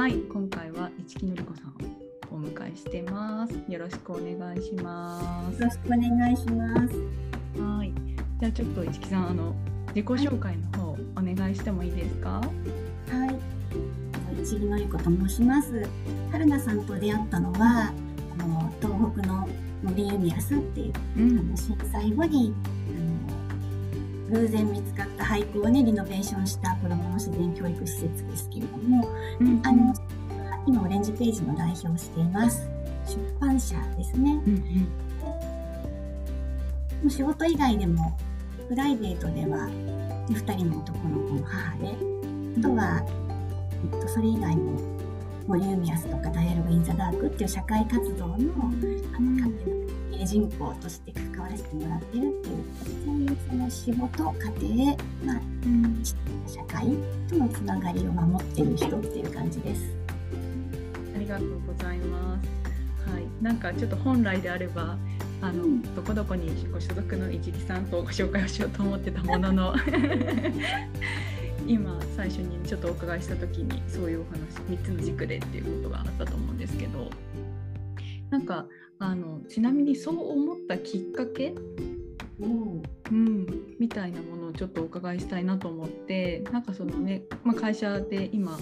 はい、今回は市木のりこさんをお迎えしてます。よろしくお願いします。よろしくお願いします。はい、じゃあちょっと市木さんあの自己紹介の方お願いしてもいいですか？はい。市木のりこと申します。春菜さんと出会ったのは、あの東北の森ユミアスっていう、うあの震災後に偶然見つかった俳句をねリノベーションした子どもの自然教育施設ですけれども、うんあの今オレンジページの代表をしています。出版社ですね。うんうん仕事以外でもプライベートではで2人の男の子の母であとは、えっと、それ以外も森ユミアスとかダイアログ・イン・ザ・ダークっていう社会活動のあの人口として関わらせてもらってるっていうそういうその仕事家庭、まあ、うん社会とのつながりを守ってる人っていう感じです。ありがとうございます。はい、なんかちょっと本来であれば。あのうんどこどこにご所属の市木さんとご紹介をしようと思ってたものの 今最初にちょっとお伺いした時にそういうお話3つの軸でっていうことがあったと思うんですけどなんかあのちなみにそう思ったきっかけ、うんうん、みたいなものをちょっとお伺いしたいなと思ってなんかそのね、まあ、会社で今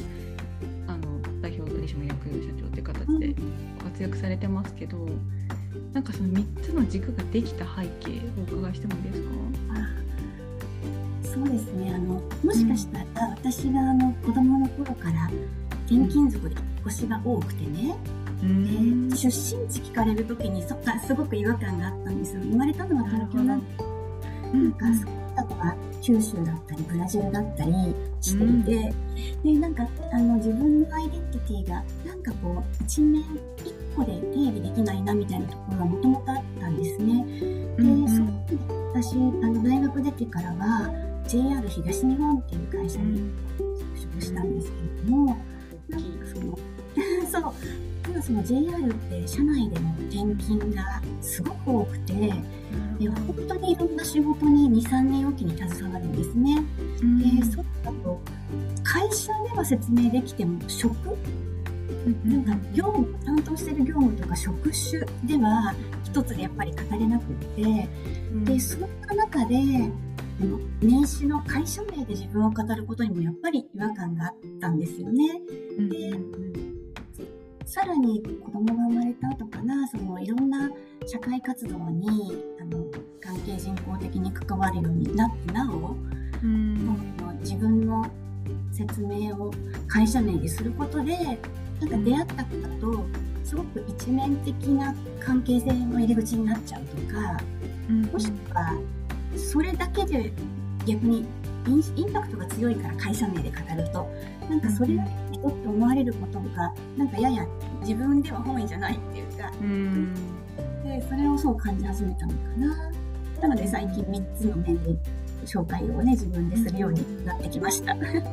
あの代表取締役社長っていう形でご活躍されてますけど、なんかその3つの軸ができた背景をお伺いしてもいいですか？あそうですね。あのもしかしたら私があの子供の頃から転勤族で引っ越しが多くてね、出身地聞かれる時にそっかすごく違和感があったんですよ。生まれたのは東京なんでうんなんかそういったのが九州だったりブラジルだったりしていて、でなんかあの自分のアイデンティティがなんかこう一面一個で定義できないなみたいなところがもともとあったんですね。で、うんその時に私あの大学出てからは JR 東日本っていう会社に就職したんですけれども、なんかそのそうただその JR って社内での転勤がすごく多くてで本当にいろんな仕事に23年おきに携わるんですね。うん。でそうだと会社では説明できても職なんか業務担当してる業務とか職種では一つでやっぱり語れなくってでそんな中で年始の会社名で自分を語ることにもやっぱり違和感があったんですよね。うん。でさらに子供が生まれた後かなそのいろんな社会活動にあの関係人口的に関わるようになってなお、うん。自分の説明を会社名ですることでなんか出会った方とすごく一面的な関係性の入り口になっちゃうとかうん。もしくはそれだけで逆にインパクトが強いから会社名で語るとなんかそれだけの人って思われることがなんかやや自分では本意じゃないっていうかうん。でそれをそう感じ始めたのかな。なので最近3つの面で紹介をね自分でするようになってきました。なるほ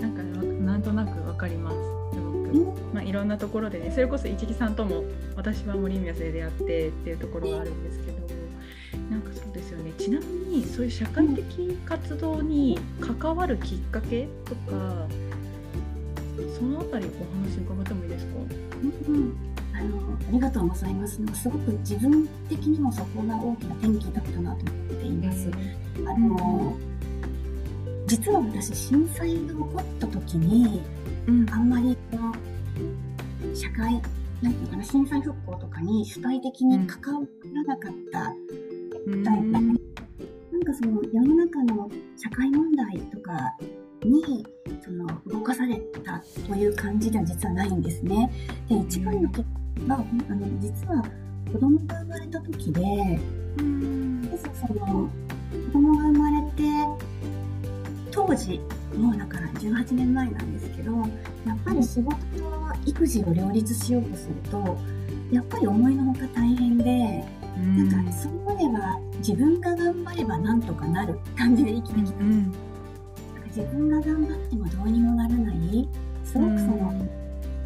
ど。なんかわなんとなくわかります。すごく、まあ、いろんなところでねそれこそ市木さんとも私は森宮で出会ってっていうところがあるんですけどちなみにそういう社会的活動に関わるきっかけとかそのあたりお話伺ってもいいですか？うんあのありがとうございます。すごく自分的にもそこが大きな転機だったなと思っています。あの実は私震災が起こった時にうんあんまりこの社会なんていうのかな震災復興とかに主体的に関わらなかったうんタイプなんかその世の中の社会問題とかにその動かされたという感じでは実はないんですね。で一番のきっはあの実は子供が生まれた時でうんでその子供が生まれて当時もうだから18年前なんですけどやっぱり仕事と育児を両立しようとするとやっぱり思いのほか大変で。なんかそれまでは自分が頑張ればなんとかなる感じで生きてきた。うん。なんか自分が頑張ってもどうにもならない、すごくその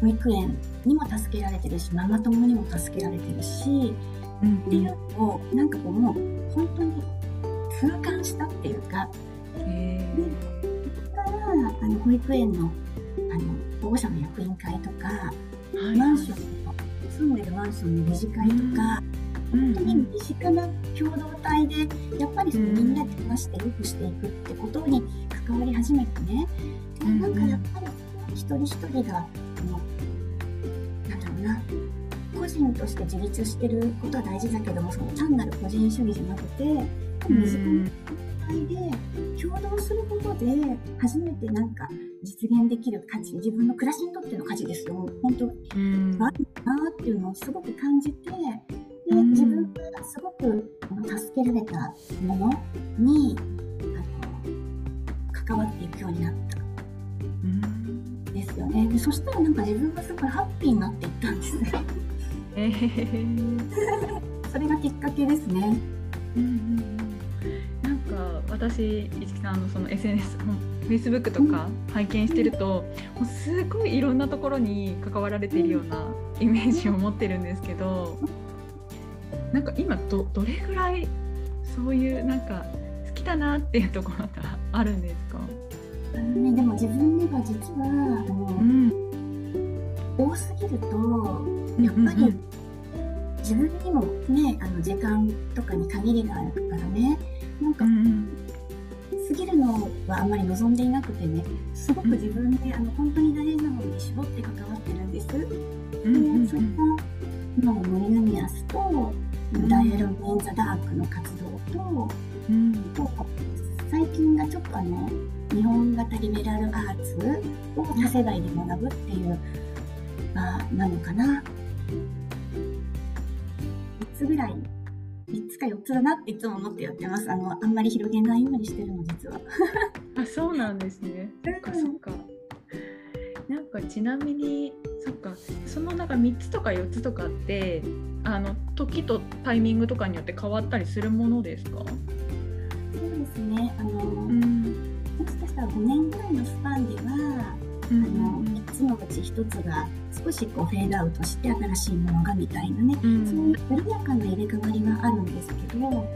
保育園にも助けられてるし、ママ友にも助けられてるし、うん。っていうのをなんかこうもう本当に痛感したっていうか、あの保育園のああの保護者の役員会とか、はい。マンションの住んでるマンションの理事会とか、本当に身近な共同体でやっぱりそのみんなで話して良くしていくってことに関わり始めてね。でなんかやっぱり一人一人があのなんだろうな個人として自立してることは大事だけどもその単なる個人主義じゃなくて身近な会で共同することで初めてなんか実現できる価値自分の暮らしにとっての価値ですよ。本当うん。があるなっていうのをすごく感じてでうん自分がすごく助けられたものにあの関わっていくようになったうんんですよね。でそしたらなんか自分がすごいハッピーになっていったんですね。えー。それがきっかけですね。うんうんうん。なんか私市木さんのその SNS フェイスブックとか拝見してるともうすごいいろんなところに関わられているようなイメージを持ってるんですけどなんか今どどれぐらいそういうなんか好きだなっていうところがあるんですか、あのねでも自分では実はあの、ん、多すぎるとやっぱり自分にもねあの時間とかに限りがあるからね。なんかうんうん。過ぎるのはあんまり望んでいなくてね。すごく自分であの本当に大事なものに絞って関わってるんです。うんうんうん。でそれが今の森のミアスとダイアログ・イン・ザ・ダークの活動とうん。と最近がちょっとあの日本型リベラルアーツを多世代で学ぶっていう、まあ、なのかな。3つぐらい。3つか4つだなっていつも思ってやってます。あのあんまり広げないようにしてるの実は。あそうなんですね。そっかそっか。なんかちなみにそっか。そのなんか3つとか4つとかってあの時とタイミングとかによって変わったりするものですか？そうですね。あの、ん。もしかしたら5年ぐらいのスパンではうあの3つのうち1つが少しこうフェードアウトして新しいものがみたいなねうん。そういう緩やかな入れ替わりはあるんですけど、こ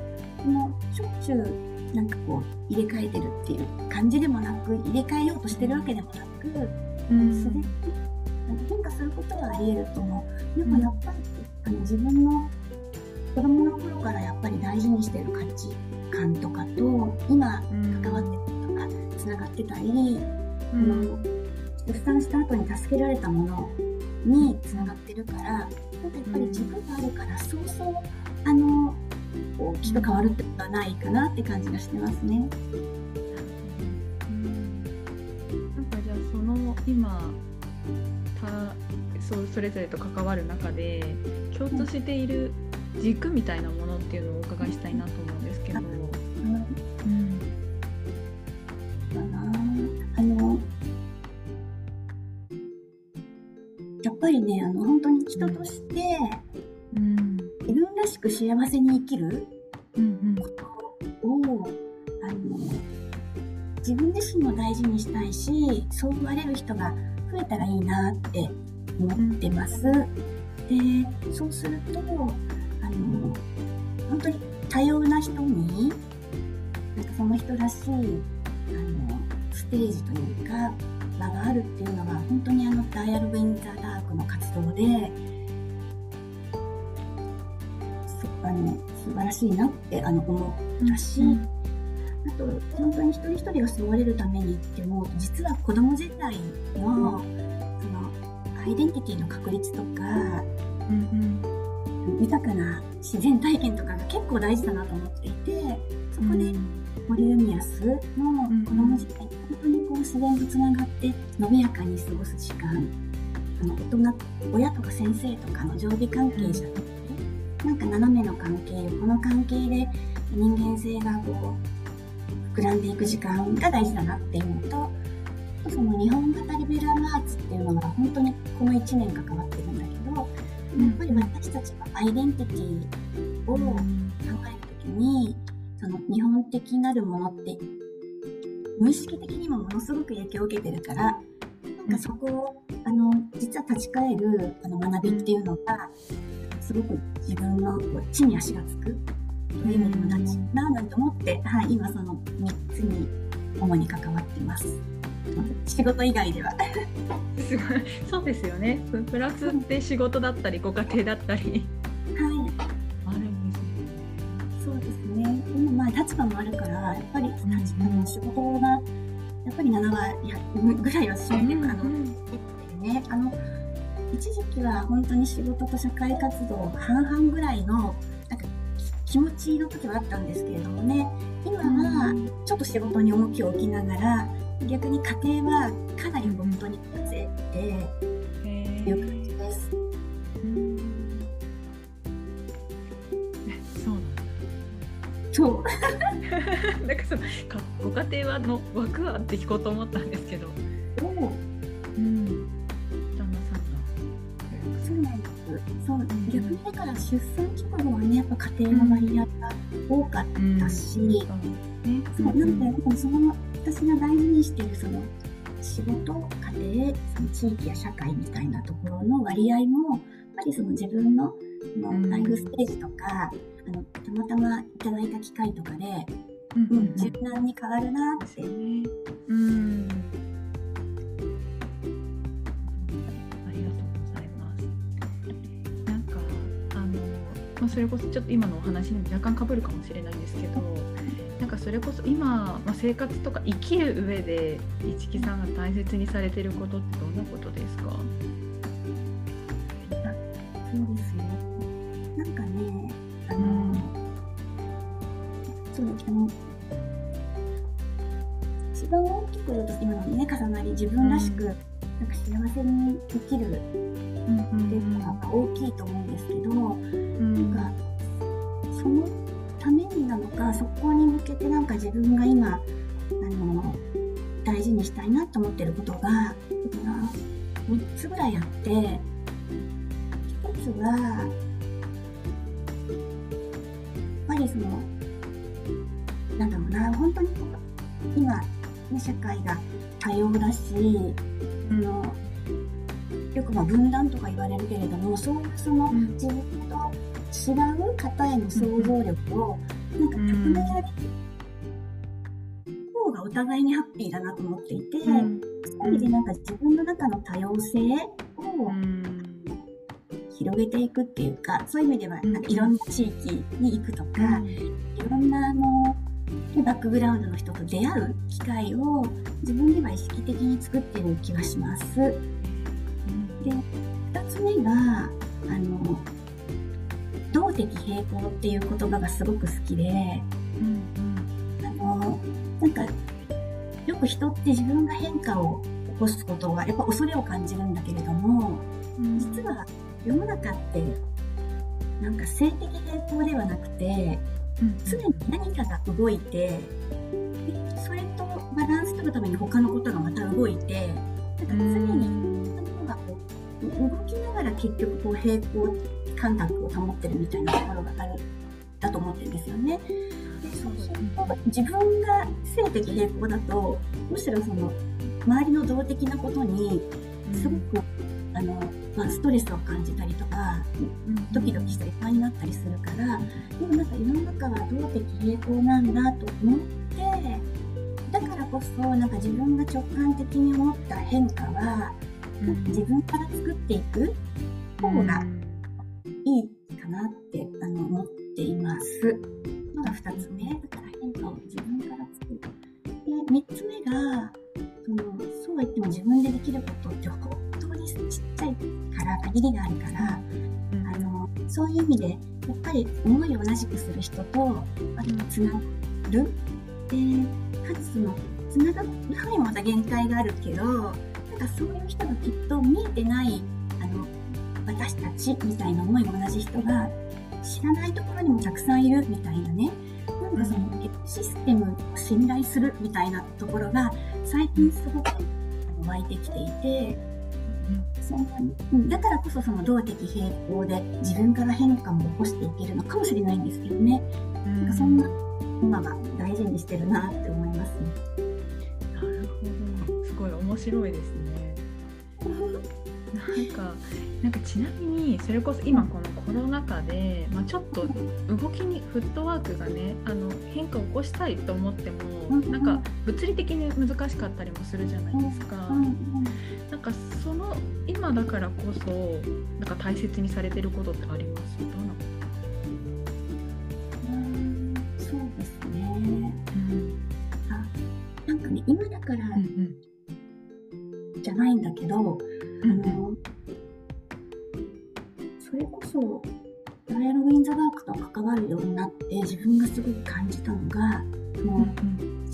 のしょっちゅうなんかこう入れ替えてるっていう感じでもなく、入れ替えようとしてるわけでもなく、うん。自然にあの変化することはあり得ると思う。でもやっぱりあの自分の子供の頃からやっぱり大事にしてる価値観とかと、今うん関わってることがつながってたり、うあんの出産した後に助けられたものにつながってるからなんかやっぱり軸があるからそうそうあの大きく変わるってことはないかなって感じがしてますね。うんなんかじゃあその今たそうそれぞれと関わる中で共通している軸みたいなものっていうのをお伺いしたいなと思うんですけど。うん。あのやっぱりねあの本当に人としてうん。自分らしく幸せに生きるうん。ことをあの自分自身も大事にしたいしそう言われる人が増えたらいいなって思ってます。でそうするとあの本当に多様な人になんかその人らしいあのステージというか場があるっていうのが本当にあのダイアログ・イン・ザー・ダークの活動でそあの素晴らしいなってあの思ったし、あと本当に一人一人がそうあれるためにって思うと実は子供時代のそのアイデンティティの確立とかうん豊かな自然体験とかが結構大事だなと思っていてそこで森海安の子供時代、本当にこう自然とつながって伸びやかに過ごす時間あの大人親とか先生とかの上下関係じゃなくてなんか斜めの関係この関係で人間性がこう膨らんでいく時間が大事だなっていうのとその日本型リベラルアーツっていうのが本当にこの1年関わってるんだけどやっぱり私たちのアイデンティティを考えるときにその日本的なるものって無意識的にもものすごく影響を受けてるからなんかそこをあの実は立ち返るあの学びっていうのがすごく自分の地に足がつくという意味でも大事だななんて思って、はい、今その3つに主に関わってます。仕事以外では。すごいそうですよねプラスって仕事だったりご家庭だったりはいあるんですねそうですね。でもまあ立場もあるから、やっぱり立場の仕事が、やっぱり7割ぐらいは占めてる、あの、ね、あの、一時期は本当に仕事と社会活動半々ぐらいの、気持ちの時はあったんですけれどもね、今はちょっと仕事に重きを置きながら、逆に家庭はかなり本当に風ってへいう感じです。そうなんだそう。なんかそのかご家庭はの枠はって聞こうと思ったんですけど、う逆にだから出産直後はね、やっぱ家庭の割合が多かったし、そうねそうなんで、でもその私が大事にしているその仕事、家庭、その地域や社会みたいなところの割合も、やっぱりその自分のそのうん。ライフステージとか、あのたまたまいただいた機会とかで、うん。うん。うん、柔軟に変わるなって。うん。それこそちょっと今のお話にも若干被るかもしれないんですけど、なんかそれこそ今、まあ、生活とか生きる上で一木さんが大切にされてることってどんなことですか？そうですね。なんかね、あの、うんそうあの、一番大きく言うと今のね、重なり自分らしく、なんか幸せに生きるっていうのが大きいと思うんですけど、そこに向けてなんか自分が今、あの、大事にしたいなと思ってることが、だから3つぐらいあって、1つは、やっぱりその、なんだろうな、本当に今、ね、社会が多様だし、あのよくまあ分断とか言われるけれども、そういうそのうん。自分と違う方への想像力を、なん。か高められる方がお互いにハッピーだなと思っていて、うん。そういう意味でなんか自分の中の多様性をうん広げていくっていうか、そういう意味ではなんかいろんな地域に行くとか、うん。いろんなあのバックグラウンドの人と出会う機会を自分では意識的に作ってる気がします。で、二つ目が、あの、動的平衡っていう言葉がすごく好きで、うんあの、なんか、よく人って自分が変化を起こすことはやっぱ恐れを感じるんだけれども、うん。実は世の中って、なんか性的平衡ではなくて、うん常に何かが動いて、でそれとバランス取るために他のことがまた動いて、なんか常に何かこう動きながら結局こう平行感覚を保ってるみたいなところがあるだと思ってるんですよね。でそう。すると自分が性的平衡だとむしろその周りの動的なことにすごく、あのまあ、ストレスを感じたりとかドキドキしたり不安になったりするからでもなんか世の中は動的平衡なんだと思ってだからこそなんか自分が直感的に思った変化は自分から作っていく方がいいかなってあの思っています。のが2つ目だから変化を自分から作る。で3つ目がそのそうは言っても自分でできることって本当にちっちゃいから限りがあるからあのそういう意味でやっぱり思いを同じくする人とあとつながる。でかつそのつながる範囲もまた限界があるけどなんかそういう人がきっと見えてないあの私たちみたいな思いが同じ人が知らないところにもたくさんいるみたいなね。なんかそのシステムを信頼するみたいなところが最近すごく湧いてきていてそんなうんだからこそその動的平衡で自分から変化も起こしていけるのかもしれないんですけどね。なんかそんな今は大事にしてるなって思いますね。なるほど。すごい面白いですね。なんかなんかちなみにそれこそ今このコロナ禍で、まあ、ちょっと動きにフットワークがねあの変化を起こしたいと思っても、なんか物理的に難しかったりもするじゃないですか。なんかその今だからこそなんか大切にされてることってあります？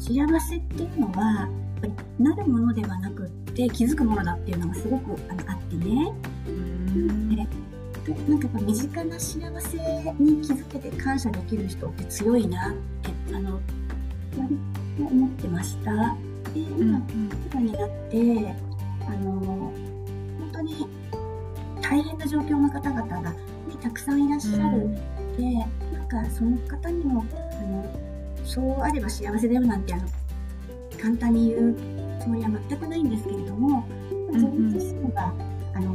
幸せっていうのはやっぱりなるものではなくって気づくものだっていうのがすごくあのあってね。でなんかやっぱ身近な幸せに気づけて感謝できる人って強いなってあの割と思ってました。で今、今になってあの本当に大変な状況の方々が、ね、たくさんいらっしゃるので、うん、なんかその方にもあのそうあれば幸せだよなんてあの簡単に言うつもりは全くないんですけれども、自分自身が、あの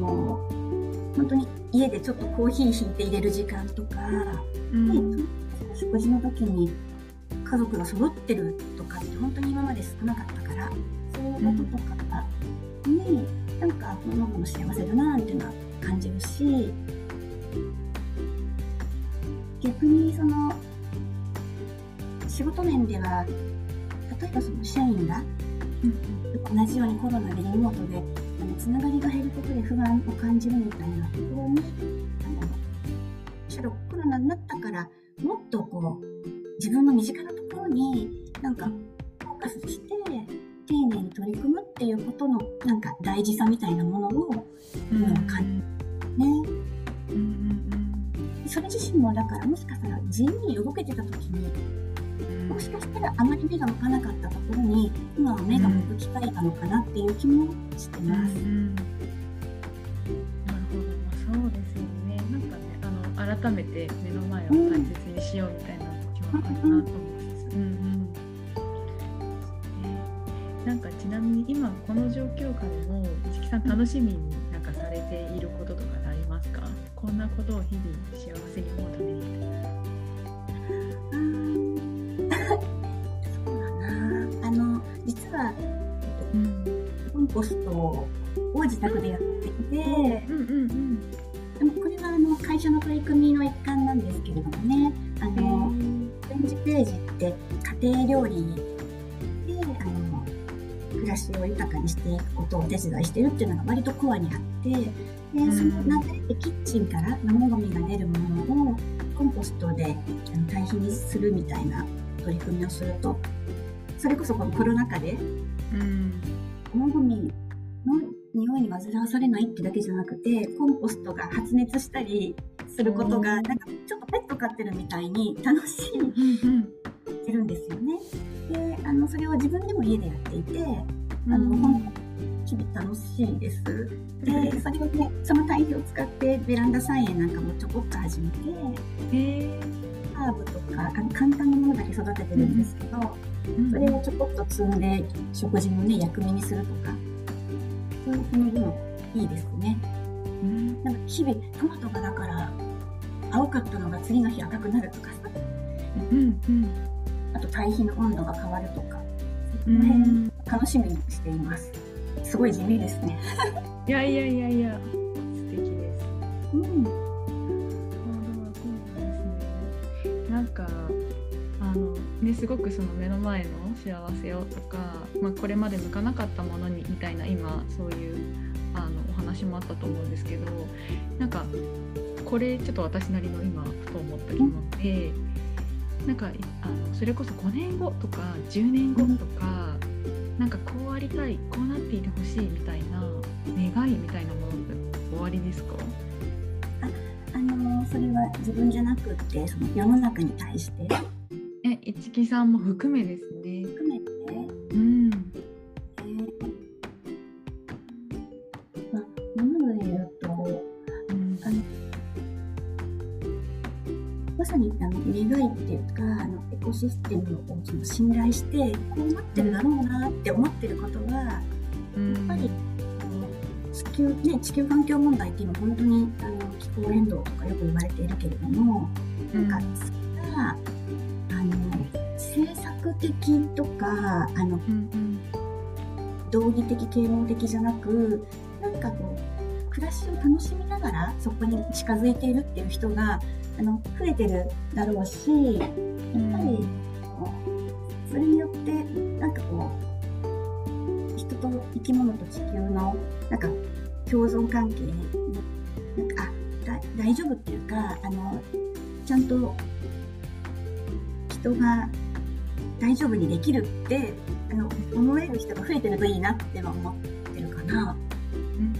本当に家でちょっとコーヒーひいて入れる時間とか、うん、で食事の時に家族が揃ってるとかって本当に今まで少なかったからそういうこととかに、なんかこの子の幸せだなっていうのは感じるし逆にその仕事面では例えばその社員が同じようにコロナでリモートでつながりが減ることで不安を感じるみたいなところにあのむしろコロナになったからもっとこう自分の身近なところになんかフォーカスして丁寧に取り組むっていうことのなんか大事さみたいなものを今は感じるね。うんうんうん、それ自身もだからもしかしたら地味に動けてた時にもしかしたらあまり目が向かなかったところに今は目が向く機会なのかなっていう気もしてます。うんうん、なるほど、まあ、そうですよね。なんかねあの改めて目の前を大切にしようみたいな気はあるなと思います。うんうん。なんかちなみに今この状況下でも市木さん楽しみになんかされていることとかありますか？こんなことを日々幸せに思うためにポストを自宅でやっていて、うんうんうんでもこれはあの会社の取り組みの一環なんですけれどもねあの展示ページって家庭料理暮らしを豊かにしていくことをお手伝いしてるっていうのが割とコアにあってでその流れでキッチンから生ゴミが出るものをコンポストで堆肥にするみたいな取り組みをするとそれこそこのコロナ禍で、うん、生ゴミの匂いに煩わされないってだけじゃなくてコンポストが発熱したりすることがなんかちょっとペット飼ってるみたいに楽しい、てるんですよね。であのそれを自分でも家でやっていてあの、本当日々楽しいです。でそれをねその堆肥を使ってベランダ菜園なんかもちょこっと始めてハーブとかあの簡単なものだけ育ててるんですけど、それをちょこっと摘んで食事のね薬味にするとかそういうのもいいですね。うん、なんか日々トマトがだから青かったのが次の日赤くなるとかさ、うんうん、あと堆肥の温度が変わるとか、その辺楽しみにしています。すごい地味ですね。いやいやいやいや、素敵です。うなんですね。なんかあすごくその目の前の幸せをとか、まあこれまで向かなかったものにみたいな今そういうあのお話もあったと思うんですけど、なんかこれちょっと私なりの今ふと思った疑問で。なんかあのそれこそ5年後とか10年後とか、うん、なんかこうありたいこうなっていてほしいみたいな願いみたいなものって終わりですか？ああのそれは自分じゃなくてその世の中に対して一木さんも含めですね。含めてうん。さにあの願いっていうかあのエコシステムをその信頼してこうなってるだろうなって思ってることは、やっぱりあの少球ね、地球環境問題って今本当にあの気候変動とかよく言われているけれども、なんかそれが、あの的とかあの、うんうん、道義的啓蒙的じゃなくなんかこう暮らしを楽しみながらそこに近づいているっていう人があの増えてるだろうしやっぱり、それによってなんかこう人と生き物と地球のなんか共存関係になんかあ大丈夫っていうかあのちゃんと人が大丈夫にできるってあの思える人が増えてるといいなっては思ってるかな、うん、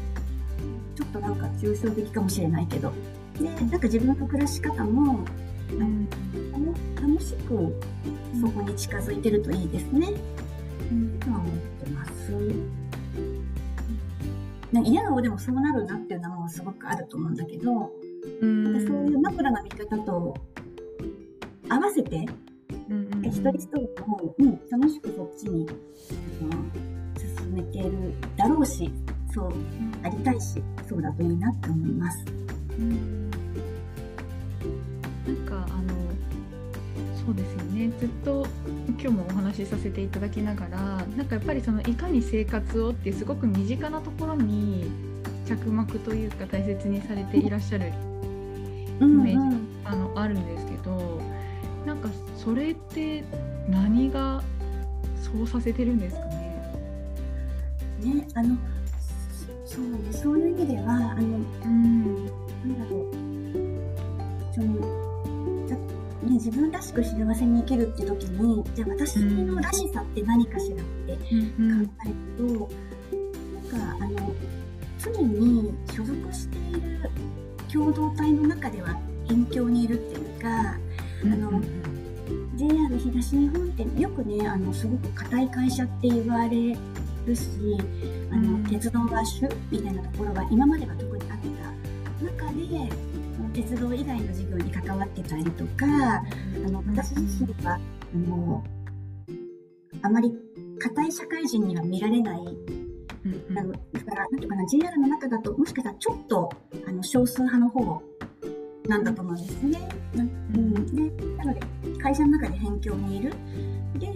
ちょっとなんか抽象的かもしれないけど。でなんか自分の暮らし方も、うん、楽しくそこに近づいてるといいですね、うん、とは思ってます。なんか嫌な方でもそうなるなっていうのはすごくあると思うんだけど、うん、そういう枕の見方と合わせて一人一人も、うん、楽しくそっちに、進めてるだろうしそうありたいしそうだといいなって思います。うん、なん。かあのそうですよねずっと今日もお話しさせていただきながらなん。かやっぱりそのいかに生活をっていうすごく身近なところに着目というか大切にされていらっしゃるイメージ、うん。うん、あのあるん。ですけどなん。かそれって何がそうさせてるんですかね？ねあのそうねそういう意味ではあの、うん、なんだろう。そのね、自分らしく幸せに生きるって時にじゃあ私のらしさって何かしらって考えると、うん、なんかあの常に所属している共同体の中では辺境にいるっていうか、あの JR 東日本ってよくねあのすごく硬い会社って言われるしあの、うん、鉄道ラッシュみたいなところが今までは特にあった中で鉄道以外の事業に関わってたりとかあの私自身はあのあまり硬い社会人には見られない。うん、あのだから、なんとかな、JR の中だと、もしかしたらちょっとあの少数派の方なんだと思うんですね。うん、でなので会社の中で辺境にいる。で、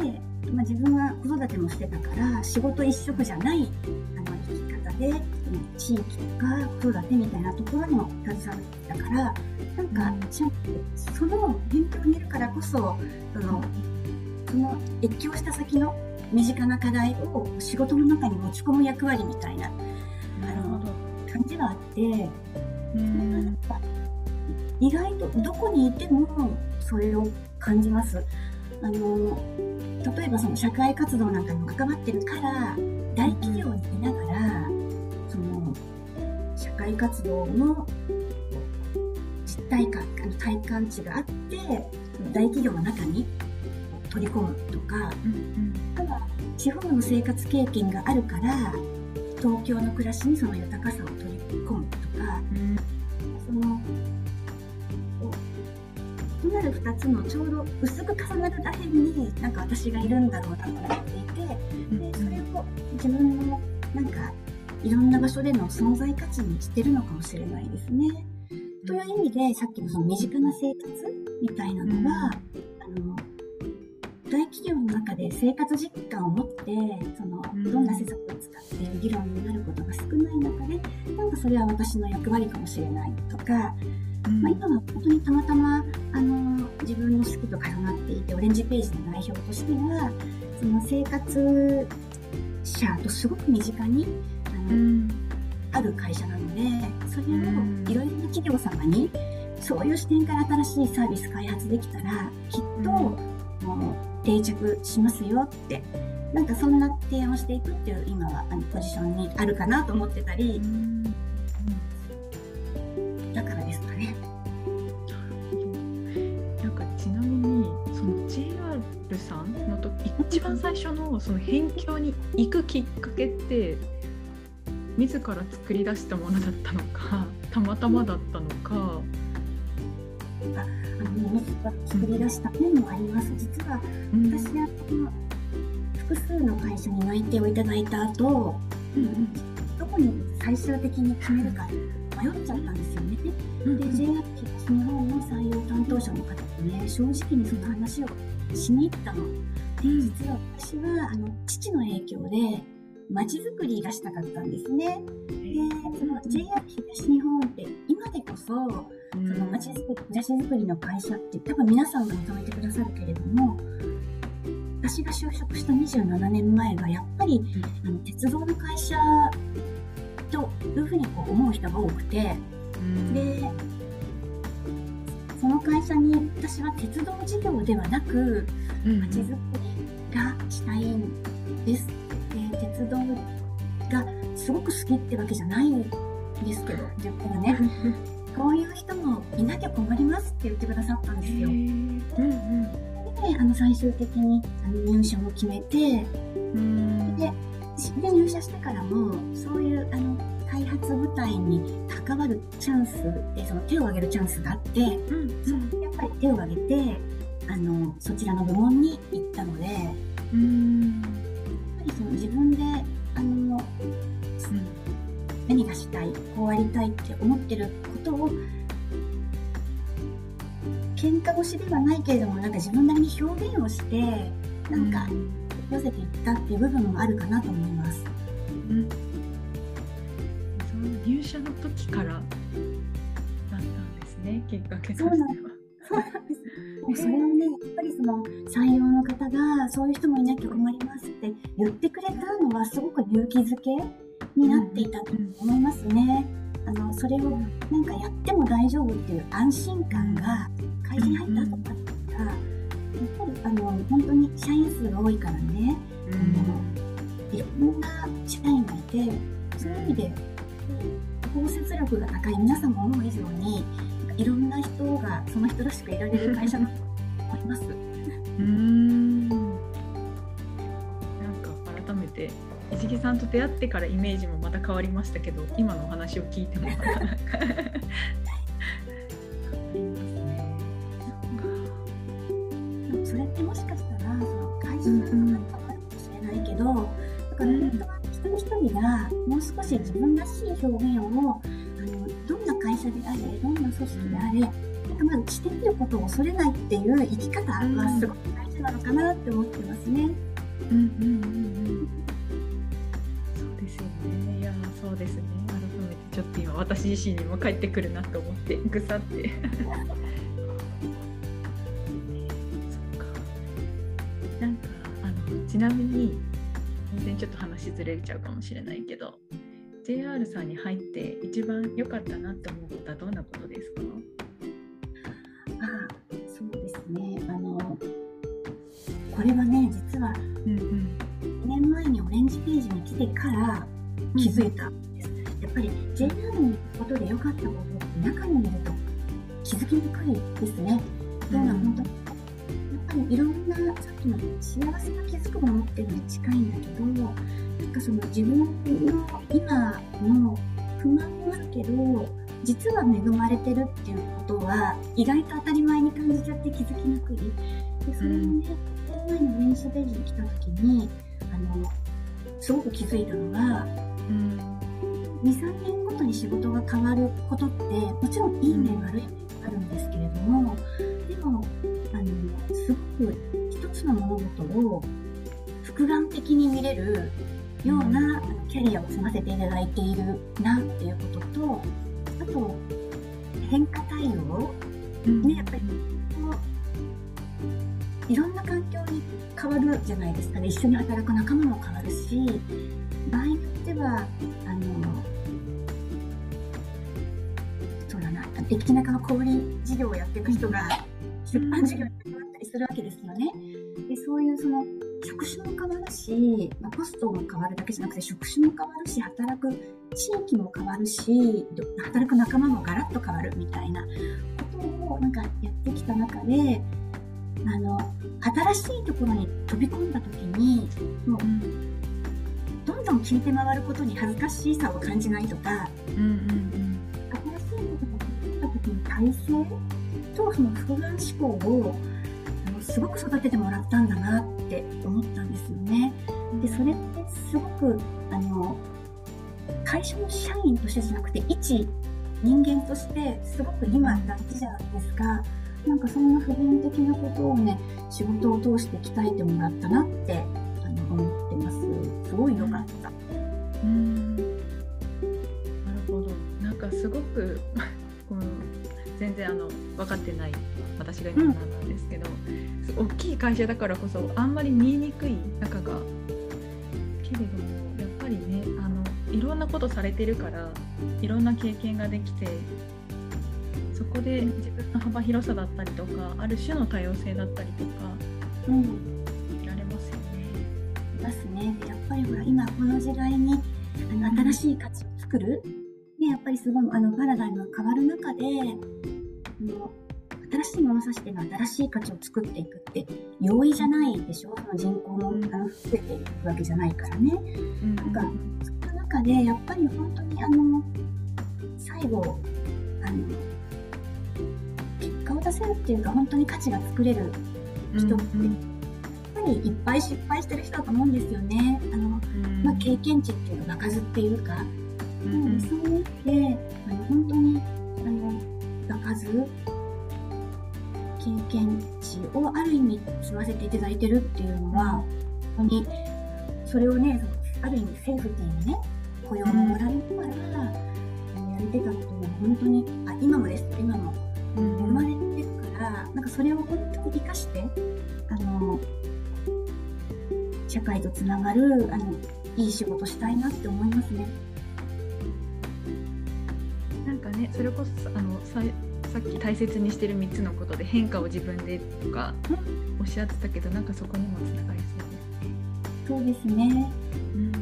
まあ、自分は子育てもしてたから仕事一色じゃないあの生き方で地域とか子育てみたいなところにも携わってたからなんかその辺境にいるからこそそのその越境した先の身近な課題を仕事の中に持ち込む役割みたいなあの感じがあって。うん意外とどこにいてもそれを感じます。あの例えばその社会活動なんかにも関わってるから大企業にいながらその社会活動の実体感体感値があって大企業の中に取り込むとか、ただ地方の生活経験があるから東京の暮らしにその豊かさを取り込むと2つのちょうど薄く重なるらへんになんか私がいるんだろうなと思っていてでそれを自分のなんかいろんな場所での存在価値にしてるのかもしれないですね。という意味でさっきのその身近な生活みたいなのは、あの大企業の中で生活実感を持ってそのどんな施策を使って議論になることが少ない中でなんかそれは私の役割かもしれないとかまあ、今は本当にたまたまあの自分の好きと重なっていてオレンジページの代表としてはその生活者とすごく身近にあの、うん、ある会社なのでそれをいろいろな企業様にそういう視点から新しいサービス開発できたらきっと、もう定着しますよってなんかそんな提案をしていくっていう今はあのポジションにあるかなと思ってたり。うんのその辺境に行くきっかけって自ら作り出したものだったのかたまたまだったのか。ああの自ら作り出した面もあります。実は私は、うん、複数の会社に内定をいただいた後、うん、どこに最終的に決めるか迷っちゃったんですよね。で JR 東日本の採用担当者の方とね正直にその話をしに行ったの。で実は私はあの父の影響でまちづくりがしたかったんですね。でその JR 東日本って今でこそそのまちづくり暮らしづくりの会社って多分皆さんが認めてくださるけれども私が就職した27年前はやっぱり、あの鉄道の会社というふうにこう思う人が多くて、でその会社に私は鉄道事業ではなくまちづくりがしたいんです。で鉄道がすごく好きってわけじゃないんですけど言ったらね。こういう人もいなきゃ困りますって言ってくださったんですよ。うんうん。であの最終的にあの入社を決めてでで入社してからもそういうあの開発部隊に関わるチャンスでその手を挙げるチャンスがあって、うんそやっぱり手を挙げてあのそちらの部門に行ったのでうんやっぱりその自分であの、うん、何がしたいこうありたいって思ってることを喧嘩腰ではないけれどもなんか自分なりに表現をしてなんか寄せていったっていう部分もあるかなと思います。うん、その入社の時からだったんですねきっかけとしては。そうなんです もうそれをねやっぱりその採用の方がそういう人もいなきゃ困りますって言ってくれたのはすごく勇気づけになっていたと思いますね。あのそれをなんかやっても大丈夫っていう安心感が会社に入った後だったら、やっぱりあの本当に社員数が多いからね、うん、いろんな社員がいてそういう意味で包摂力が高い皆さんも思う以上にいろんな人がその人らしくいられる会社だと思います。うん。なんか改めて石木さんと出会ってからイメージもまた変わりましたけど今のお話を聞いてもまたなんか それってもしかしたらその会社の中にあるかもしれないけど、だから本当は一人一人がもう少し自分らしい表現を会社であれどんな組織であれなんかまずしてみることを恐れないっていう生き方はすごく大事なのかなって思ってますね。うんうんうんうんそうですよね。いやそうですね。改めてちょっと今私自身にも帰ってくるなと思ってぐさって。ちなみに全然ちょっと話ずれちゃうかもしれないけど JR さんに入って一番良かったなって思うことはどんなことですか？あそうですね。あのこれはね実は2年前にオレンジページに来てから気づいたんです、うん、やっぱり JR に行くことで良かったことって中にいると気づきにくいですね。というのは本当にいろんなさっきの幸せが気づくものっていうのに近いんだけどなんかその自分の今の不満もあるけど実は恵まれてるっていうことは意外と当たり前に感じちゃって気づきにくい。でそれをね、この前の練習ページに来た時にあのすごく気づいたのが、うん、23年ごとに仕事が変わることってもちろんいい面悪い面あるんですけれどもでもあのすごく一つの物事を複眼的に見れるようなキャリアを積ませていただいているなっていうこととあと変化対応、うん、ねやっぱりこういろんな環境に変わるじゃないですかね。一緒に働く仲間も変わるし場合によってはあのそうだな駅中の小売事業をやっていく人が出版事業にポストも変わるだけじゃなくて職種も変わるし働く地域も変わるし働く仲間もガラッと変わるみたいなことをなんかやってきた中であの新しいところに飛び込んだ時にもう、うん、どんどん聞いて回ることに恥ずかしさを感じないとか、うんうんうん、新しいとことに飛び込んだ時に体制とその複眼思考をすごく育ててもらったんだなって思ったんですよね。でそれってすごくあの社員としてじゃなくて一人間としてすごく今大事じゃないですか。なんかそんな普遍的なことをね仕事を通して鍛えてもらったなってあの思ってます。すごい良かった。うんなるほど。なんかすごく この全然あの分かってない私が今なんですけど、うん、大きい会社だからこそあんまり見えにくい中がけれどもやっぱりねあのいろんなことされてるからいろんな経験ができてそこで自分の幅広さだったりとかある種の多様性だったりとか、うん、られますよね。ますね。やっぱりほら今この時代にあの新しい価値を作る、ね、やっぱりすごいあのパラダイムが変わる中であの新しい物差しでの新しい価値を作っていくって容易じゃないでしょ？その人口もあの増えていくわけじゃないからね。うん、なん。かその中でやっぱり本当にあの最後あの結果を出せるっていうか本当に価値が作れる人って、うん、やっぱりいっぱい失敗してる人だと思うんですよね。あのまあ、経験値っていうか場数っていうか、うん、そういう意味であの本当にあの場数経験値をある意味積ませていただいてるっていうのは本当にそれをねある意味セーフティーにね雇用ももらいながら、やれてたっていうのは本当にあ今もです今も、うん、生まれてるからなんかそれを本当に生かしてあの社会とつながるあのいい仕事したいなって思いますね。なんかねそれこそあのささっき大切にしてる3つのことで変化を自分でとかおっしゃってたけどなんかそこにもつながりそうですね。そうですね。うん。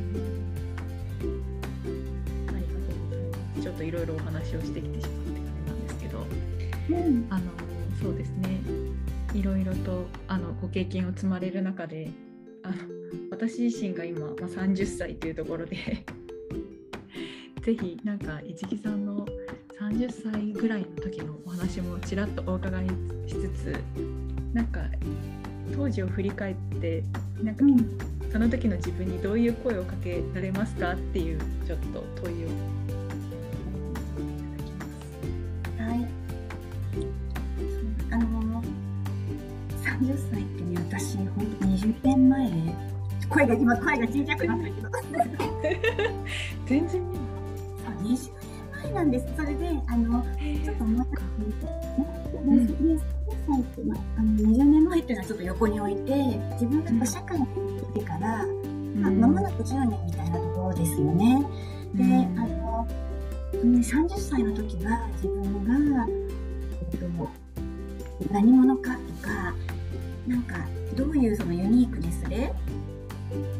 ありがとうございます。ちょっといろいろお話をしてきてしまって感じなんですけど、うん、あのそうですね。いろいろとあのご経験を積まれる中で、あの私自身が今、まあ、30歳というところで ぜひなんか市木さんの30歳ぐらいの時のお話もちらっとお伺いしつつなんか当時を振り返ってなんか、その時の自分にどういう声をかけられますかっていうちょっと問いをいただきます。はい。あの30歳ってね私本当20年前声が今声が小さくなったけど。全然見え20年前なんです。それで、あの、ちょっと思っすね。で、30歳って、まあ、の20年前っていうのはちょっと横に置いて、自分が社会に出てから、まあ、間もなく10年みたいなところですよね。で、あの、30歳の時は自分が、えっと、何者かとか、なんか、どういうそのユニークネスで、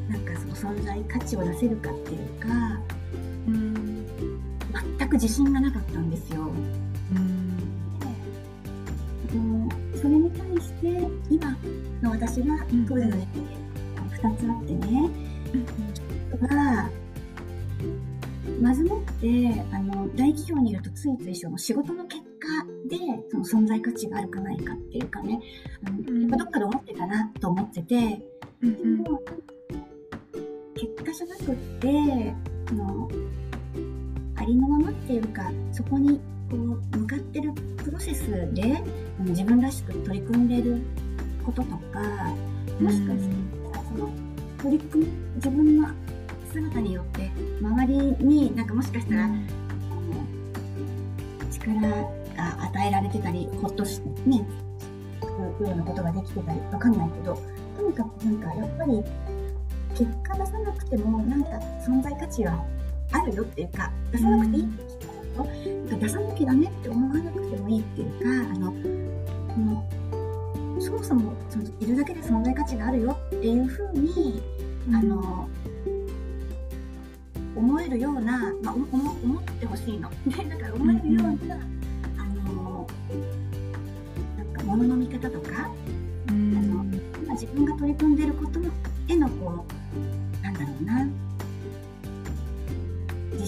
なんかその存在価値を出せるかっていうか、うん全く自信がなかったんですよ。それに対して今の私が当時のね、うん、2つあってね、うん、はまずもってあの大企業にいるとついついその仕事の結果でその存在価値があるかないかっていうかね。どっかで思ってたなと思ってて、うん、でも結果じゃなくってあのありのままっていうかそこにこう向かってるプロセスで自分らしく取り組んでることとかもしかしたらその取り組む自分の姿によって周りになんかもしかしたら、うん、力が与えられてたりほっとしてねくようなことができてたりわかんないけどとにかくなんかやっぱり結果出さなくてもなんか存在価値はあるよっていうか出さなくていいって出さなきゃダメって思わなくてもいいっていうかあののそもそもそのいるだけで存在価値があるよっていうふうに、あの思えるような、まあ、思思ってほしいの。でだから思えるような、うん、あのなんか物の見方とか、うん、あの今自分が取り組んでることへのこうなんだろうな自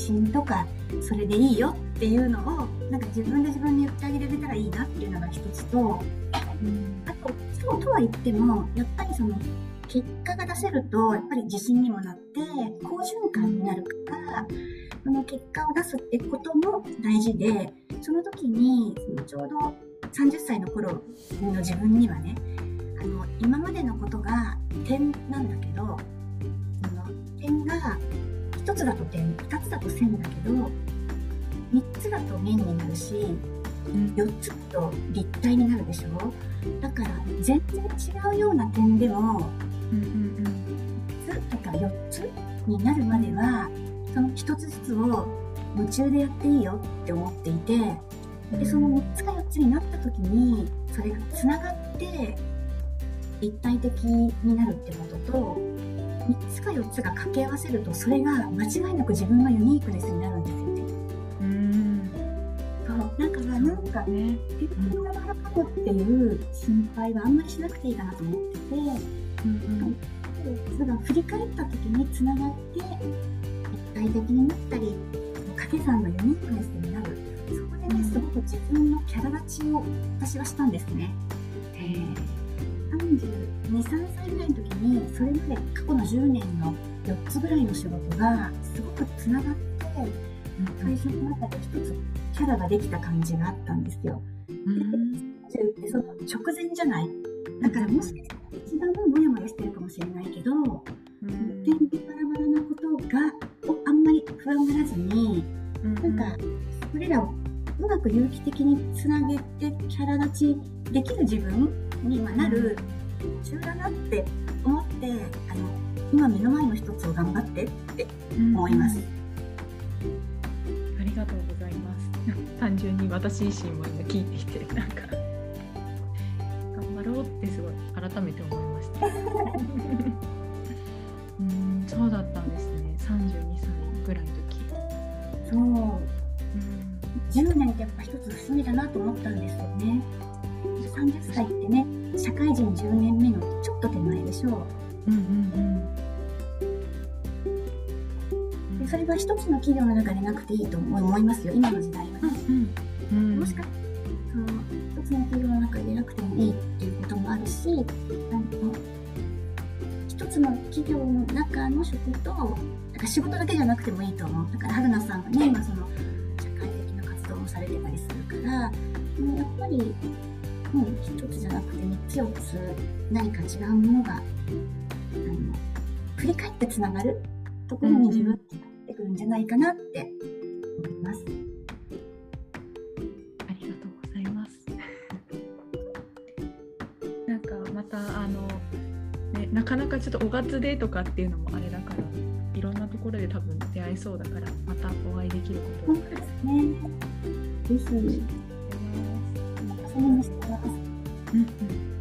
信とかそれでいいよっていうのをなんか自分で自分に言ってあげられたらいいなっていうのが一つと、うん、あとそうとは言ってもやっぱりその結果が出せるとやっぱり自信にもなって好循環になるからその結果を出すってことも大事で、その時に、そのちょうど30歳の頃の自分にはね、あの、今までのことが点なんだけど、その点が1つだと点、2つだと線だけど、3つだと面になるし、4つと立体になるでしょ？だから全然違うような点でも、うんうんうん、3つとか4つになるまではその1つずつを夢中でやっていいよって思っていてでその3つか4つになった時にそれがつながって立体的になるってことと3つか4つが掛け合わせるとそれが間違いなく自分のユニークネスになるんですよね。うんそうだからなんかね結局なかなかっていう心配はあんまりしなくていいかなと思ってて、うんうん、だ振り返った時につながって立体的になったり掛け算のユニークネスになるそこでねすごく自分のキャラ立ちを私はしたんですね。32、3歳ぐらいの時にそれまで過去の10年の4つぐらいの仕事がすごくつながって会社の中で一つキャラができた感じがあったんですよ。でってその直前じゃない。だからもしかしたら一番もやもやしてるかもしれないけど、うん、天気バラバラなことが不安がらずに、うん、なんかそれらをうまく有機的につなげてキャラ立ちできる自分にはなる中だなって思ってあの今目の前の一つを頑張ってって思います、うん、ありがとうございます。単純に私自身も今聞いていてなんか頑張ろうってすごい改めて思いましたう,、うんうんうん、でそれは一つの企業の中でなくていいと思いますよ。今の時代は。ね、うんうん、もしかしたらその一つの企業の中でなくてもいいっていうこともあるしあの一つの企業の中の職とか仕事だけじゃなくてもいいと思う。だから春菜さんがね今その社会的な活動もされてたりするからもうやっぱりもう一つじゃなくて3つ4つ何か違うものが振り返ってつながるところに自分ってなってくるんじゃないかなって思います。ありがとうございます。なんかまたあのねなかなかちょっとおがつでとかっていうのもあれだからろんなところで多分出会えそうだからまたお会いできることをですね。ぜひ。うんうん。